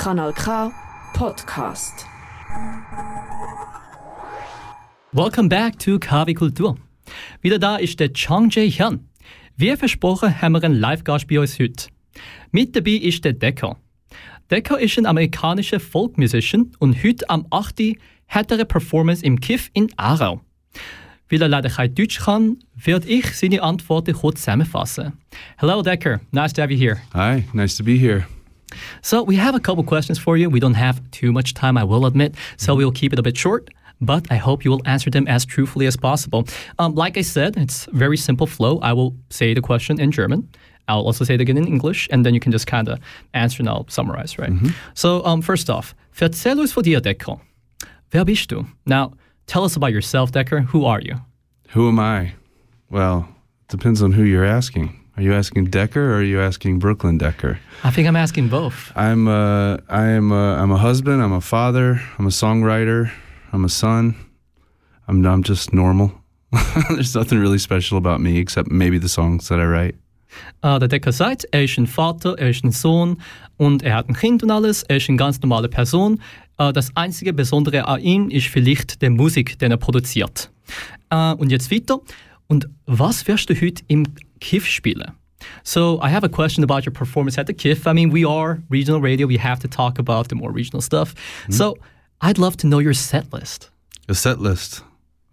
Kanal K Podcast. Welcome back to KW Kultur. Wieder da ist der Chang Jae Hyun. Wie versprochen haben wir einen Live-Gast bei uns heute. Mit dabei ist der Decker. Decker ist ein amerikanischer Folk-Musician und heute am 8. hat er eine Performance im KIF in Aarau. Weil er leider kein Deutsch kann, werde ich seine Antworten kurz zusammenfassen. Hello Decker, nice to have you here. Hi, nice to be here. So we have a couple questions for you. We don't have too much time, I will admit, so we'll keep it a bit short. But I hope you will answer them as truthfully as possible. Um, like I said, it's very simple flow. I will say the question in German. I'll also say it again in English, and then you can just kind of answer and I'll summarize, right? So um, first off, erzähl uns von dir, Decker. Wer bist du? Now, tell us about yourself, Decker. Who are you? Who am I? Well, depends on who you're asking. Are you asking Decker or are you asking Brooklyn Decker? I think I'm asking both. I'm uh, I am uh, I'm a husband. I'm a father. I'm a songwriter. I'm a son. I'm I'm just normal. There's nothing really special about me except maybe the songs that I write. Äh, der Decker sagt, er ist ein Vater, er ist ein Sohn und er hat ein Kind und alles. Er ist eine ganz normale Person. Äh, das einzige Besondere an ihm ist vielleicht die Musik, die er produziert. Äh, und jetzt weiter. Und was wirst du heute im KIF spielen? So, I have a question about your performance at the KIF. I mean, we are regional radio. We have to talk about the more regional stuff. So, I'd love to know your set list. A set list.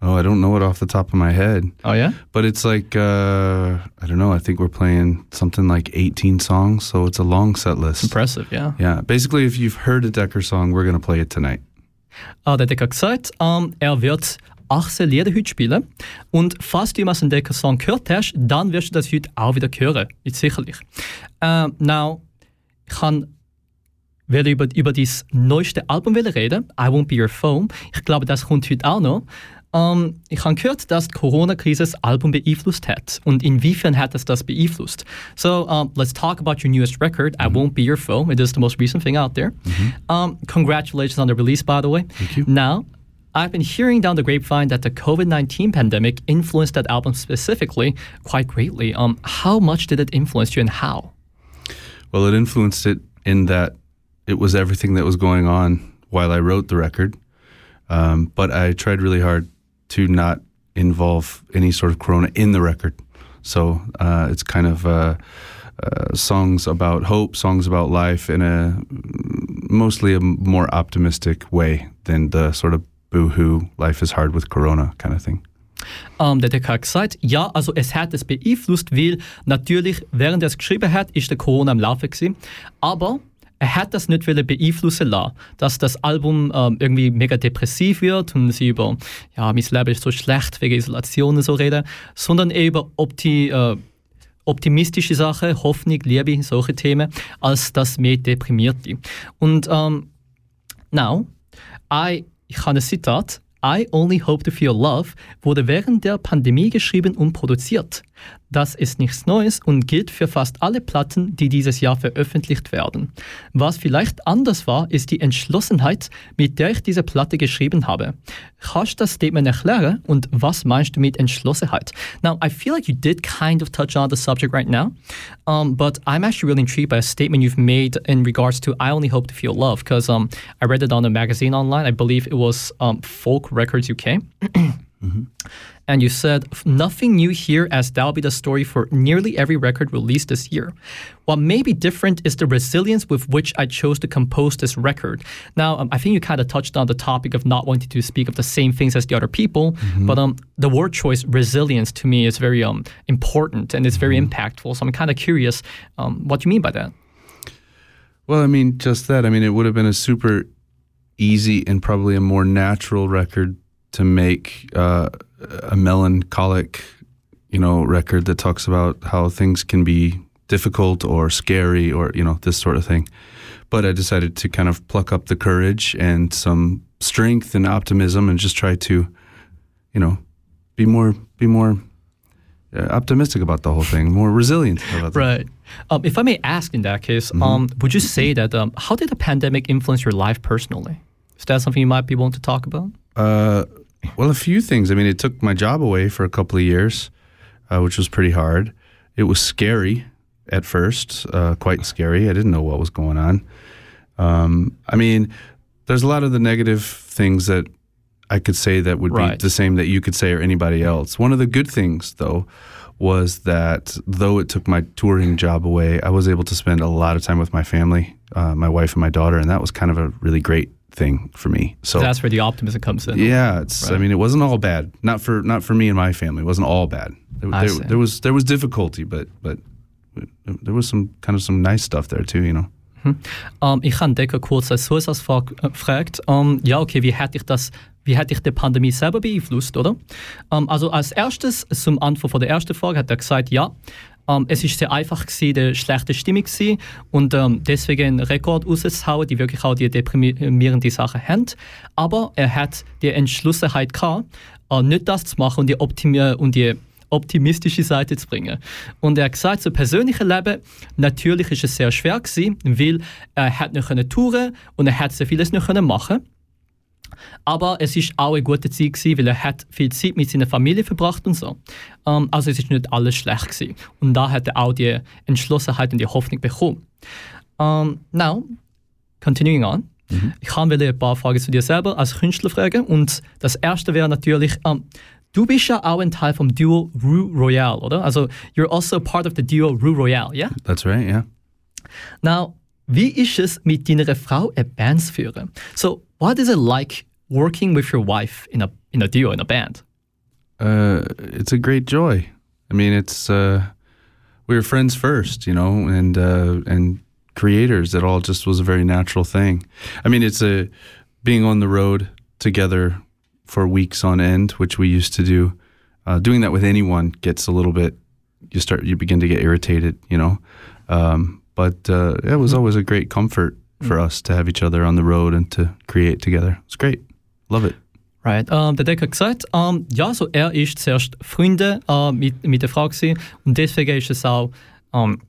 Oh, I don't know it off the top of my head. Oh, yeah? But it's like uh, I don't know. I think we're playing something like 18 songs, so it's a long set list. Impressive, yeah. Yeah, basically, if you've heard a Decker song, we're gonna play it tonight. Ah, der Decker gesagt, ähm, er wird 18 Lieder heute spielen. Und falls du jemals einen Decker-Song gehört hast, dann wirst du das heute auch wieder hören. Jetzt sicherlich. Ähm, now, ich kann will über, über das neueste Album reden, I Won't Be Your Phone. Ich glaube, das kommt heute auch noch. Ähm, ich habe gehört, dass die Corona-Krise das Album beeinflusst hat. Und inwiefern hat es das beeinflusst? So, um, let's talk about your newest record, I Won't Be Your Phone. It is the most recent thing out there. Um, congratulations on the release, by the way. Thank you. Now, I've been hearing down the grapevine that the COVID 19 pandemic influenced that album specifically quite greatly. Um, how much did it influence you and how? Well, it influenced it in that it was everything that was going on while I wrote the record. Um, but I tried really hard to not involve any sort of Corona in the record. So uh, it's kind of uh, uh, songs about hope, songs about life in a mostly a more optimistic way than the sort of boo-hoo, life is hard with Corona kind of thing. Ähm, der Decker hat gesagt, ja, also es hat es beeinflusst, weil natürlich, während er es geschrieben hat, ist der Corona am Laufen gewesen. Aber er hat das nicht beeinflussen lassen, dass das Album ähm, irgendwie mega depressiv wird und sie über, ja, mein Leben ist so schlecht wegen Isolation und so reden, sondern eher über opti, äh, optimistische Sachen, Hoffnung, Liebe, solche Themen, als das mehr deprimierte. Und ähm, now, I, ich habe ein Zitat. I Only Hope to Feel Love wurde während der Pandemie geschrieben und produziert. Das ist nichts Neues und gilt für fast alle Platten, die dieses Jahr veröffentlicht werden. Was vielleicht anders war, ist die Entschlossenheit, mit der ich diese Platte geschrieben habe. Kannst du das Statement erklären und was meinst du mit Entschlossenheit? Now, I feel like you did kind of touch on the subject right now, um, but I'm actually really intrigued by a statement you've made in regards to I Only Hope to Feel Love, because um, I read it on a magazine online. I believe it was um, Folk Records UK. And you said, nothing new here as that'll be the story for nearly every record released this year. What may be different is the resilience with which I chose to compose this record. Now, um, I think you kind of touched on the topic of not wanting to speak of the same things as the other people, but um, the word choice, resilience, to me is very um, important and it's very impactful. So I'm kind of curious um, what you mean by that. Well, I mean, just that. I mean, it would have been a super easy and probably a more natural record to make uh, a melancholic, you know, record that talks about how things can be difficult or scary or you know this sort of thing. But I decided to kind of pluck up the courage and some strength and optimism and just try to, you know, be more be more uh, optimistic about the whole thing, more resilient about the Right. Um, if I may ask in that case, um, would you say that um, how did the pandemic influence your life personally? Is that something you might be willing to talk about? Uh, well, a few things. I mean, it took my job away for a couple of years, uh, which was pretty hard. It was scary at first, uh, quite scary. I didn't know what was going on. Um, I mean, there's a lot of the negative things that I could say that would Right. be the same that you could say or anybody else. One of the good things, though, was that though it took my touring job away, I was able to spend a lot of time with my family, uh, my wife and my daughter, and that was kind of a really great thing for me. So That's where the optimism comes in. yeah, it's. I mean, it wasn't all bad. Not for not for me and my family. It wasn't all bad. There, I there, see. there was there was difficulty, but but there was some kind of some nice stuff there too. You know. Um, ich habe Decker kurz als Zusatzfrage äh, gefragt. Ähm, ja, okay, wie hätte ich das, wie hätte ich die Pandemie selber beeinflusst, oder? Ähm, also als erstes, zum Antwort von der ersten Frage, hat er gesagt, ja. Ähm, es ist sehr einfach gewesen, die schlechte Stimmung gewesen und ähm, deswegen einen Rekord rauszuhauen, die wirklich auch die deprimierende Sachen haben. Aber er hat die Entschlossenheit gehabt, äh, nicht das zu machen und die, und die optimistische Seite zu bringen. Und er hat gesagt, so persönliche Leben, natürlich ist es sehr schwer gewesen, weil er hat nicht können touren und er hat sehr vieles nicht können machen. Aber es ist auch eine gute Zeit gewesen, weil er hat viel Zeit mit seiner Familie verbracht und so. Ähm, also es ist nicht alles schlecht gewesen. Und da hat er auch die Entschlossenheit und die Hoffnung bekommen. Um, now, continuing on. Ich habe ein paar Fragen zu dir selber als Künstler fragen. Und das erste wäre natürlich, ähm, du bist ja auch ein Teil vom Duo Rue Royale, oder? Also, you're also part of the Duo Rue Royale, yeah? That's right. Yeah. Now, wie ist es, mit deiner Frau eine Band zu führen? So, what is it like working with your wife in a, in a duo, in a band? Uh, it's a great joy. I mean, it's uh, we were friends first, you know, and uh, and creators. It all just was a very natural thing. I mean, it's a being on the road together for weeks on end, which we used to do. Uh, doing that with anyone gets a little bit. You start. You begin to get irritated, you know. Um, but uh, it was always a great comfort for us to have each other on the road and to create together. It's great. Love it. Right. Ähm, der Deck hat gesagt, ähm, ja, so er ist zuerst Freunde äh, mit, mit der Frau gewesen, und deswegen ist es auch ähm,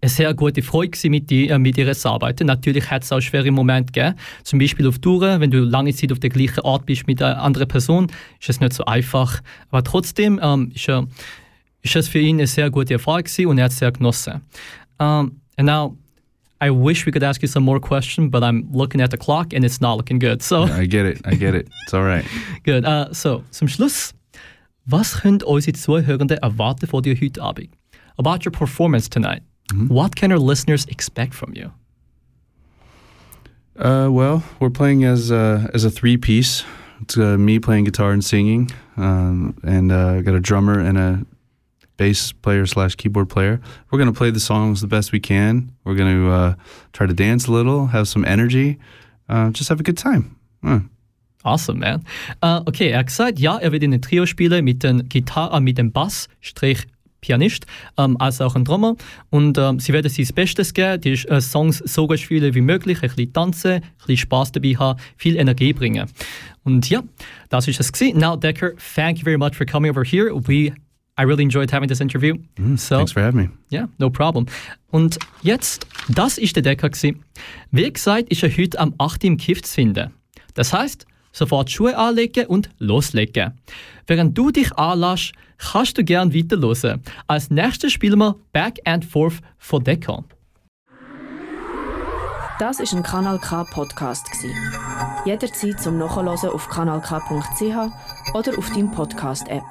eine sehr gute Freude gewesen, mit, die, äh, mit ihr zu arbeiten. Natürlich hat es auch schwere Momente gegeben, zum Beispiel auf Touren, wenn du lange Zeit auf der gleichen Ort bist mit einer anderen Person, ist es nicht so einfach. Aber trotzdem ähm, ist, er, ist es für ihn eine sehr gute Erfahrung gewesen und er hat es sehr genossen. Um, and now, I wish we could ask you some more questions, but I'm looking at the clock and it's not looking good. So. I get it. I get it. It's all right. good. äh, so, zum Schluss. Was können unsere Zuhörenden erwarten von dir heute Abend? About your performance tonight. What can our listeners expect from you? Uh, well, we're playing as uh, as a three piece. It's uh, me playing guitar and singing, um, and uh, got a drummer and a bass player slash keyboard player. We're gonna play the songs the best we can. We're gonna uh, try to dance a little, have some energy, uh, just have a good time. Uh. Awesome, man. Äh, okay, er hat gesagt, ja, er wird in ein Trio spielen mit dem Gitarre, mit dem Bass, Strich Pianist, ähm, als auch ein Drummer. Und ähm, sie werden sein Bestes geben, die äh, Songs so gut spielen wie möglich, ein bisschen tanzen, ein bisschen Spaß dabei haben, viel Energie bringen. Und ja, das ist es gewesen. Now, Decker, thank you very much for coming over here. We, I really enjoyed having this interview. so, Thanks for having me. ja, no problem. Und jetzt, das ist der Decker gewesen. Wie gesagt, ist er heute am 8. im Kiff zu finden. Das heißt, sofort Schuhe anlegen und loslegen. Während du dich anlässt, kannst du gern weiterhören. Als nächstes spielen wir Back and Forth von Decker. Das ist ein Kanal K Podcast gsi. Jederzeit zum Nachhören auf kanalk.ch oder auf deinem Podcast App.